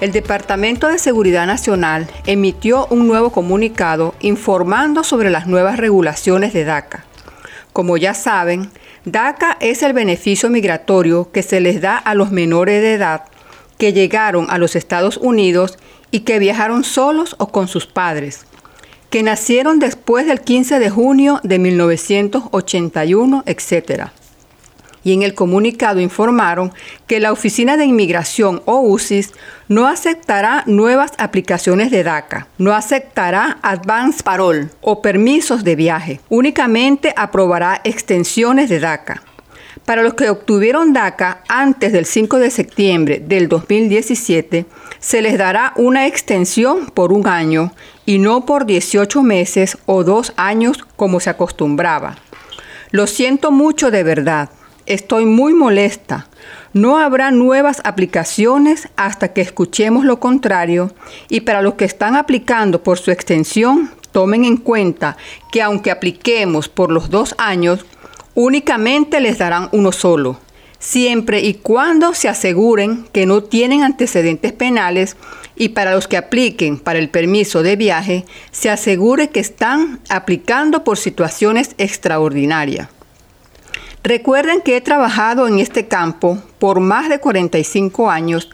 el Departamento de Seguridad Nacional emitió un nuevo comunicado informando sobre las nuevas regulaciones de DACA. Como ya saben, DACA es el beneficio migratorio que se les da a los menores de edad que llegaron a los Estados Unidos y que viajaron solos o con sus padres, que nacieron después del 15 de junio de 1981, etc y en el comunicado informaron que la Oficina de Inmigración o UCIS no aceptará nuevas aplicaciones de DACA, no aceptará advance parole o permisos de viaje, únicamente aprobará extensiones de DACA. Para los que obtuvieron DACA antes del 5 de septiembre del 2017, se les dará una extensión por un año y no por 18 meses o dos años como se acostumbraba. Lo siento mucho de verdad. Estoy muy molesta. No habrá nuevas aplicaciones hasta que escuchemos lo contrario y para los que están aplicando por su extensión, tomen en cuenta que aunque apliquemos por los dos años, únicamente les darán uno solo, siempre y cuando se aseguren que no tienen antecedentes penales y para los que apliquen para el permiso de viaje, se asegure que están aplicando por situaciones extraordinarias. Recuerden que he trabajado en este campo por más de 45 años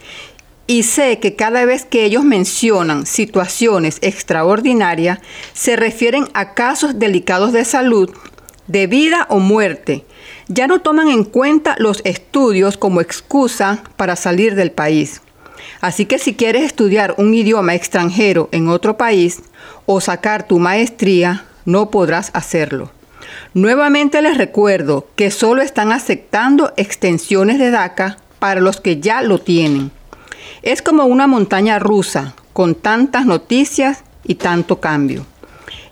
y sé que cada vez que ellos mencionan situaciones extraordinarias, se refieren a casos delicados de salud, de vida o muerte. Ya no toman en cuenta los estudios como excusa para salir del país. Así que si quieres estudiar un idioma extranjero en otro país o sacar tu maestría, no podrás hacerlo. Nuevamente les recuerdo que solo están aceptando extensiones de DACA para los que ya lo tienen. Es como una montaña rusa con tantas noticias y tanto cambio.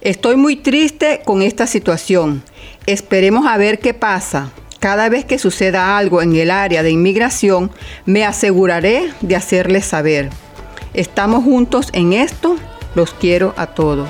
Estoy muy triste con esta situación. Esperemos a ver qué pasa. Cada vez que suceda algo en el área de inmigración, me aseguraré de hacerles saber. Estamos juntos en esto. Los quiero a todos.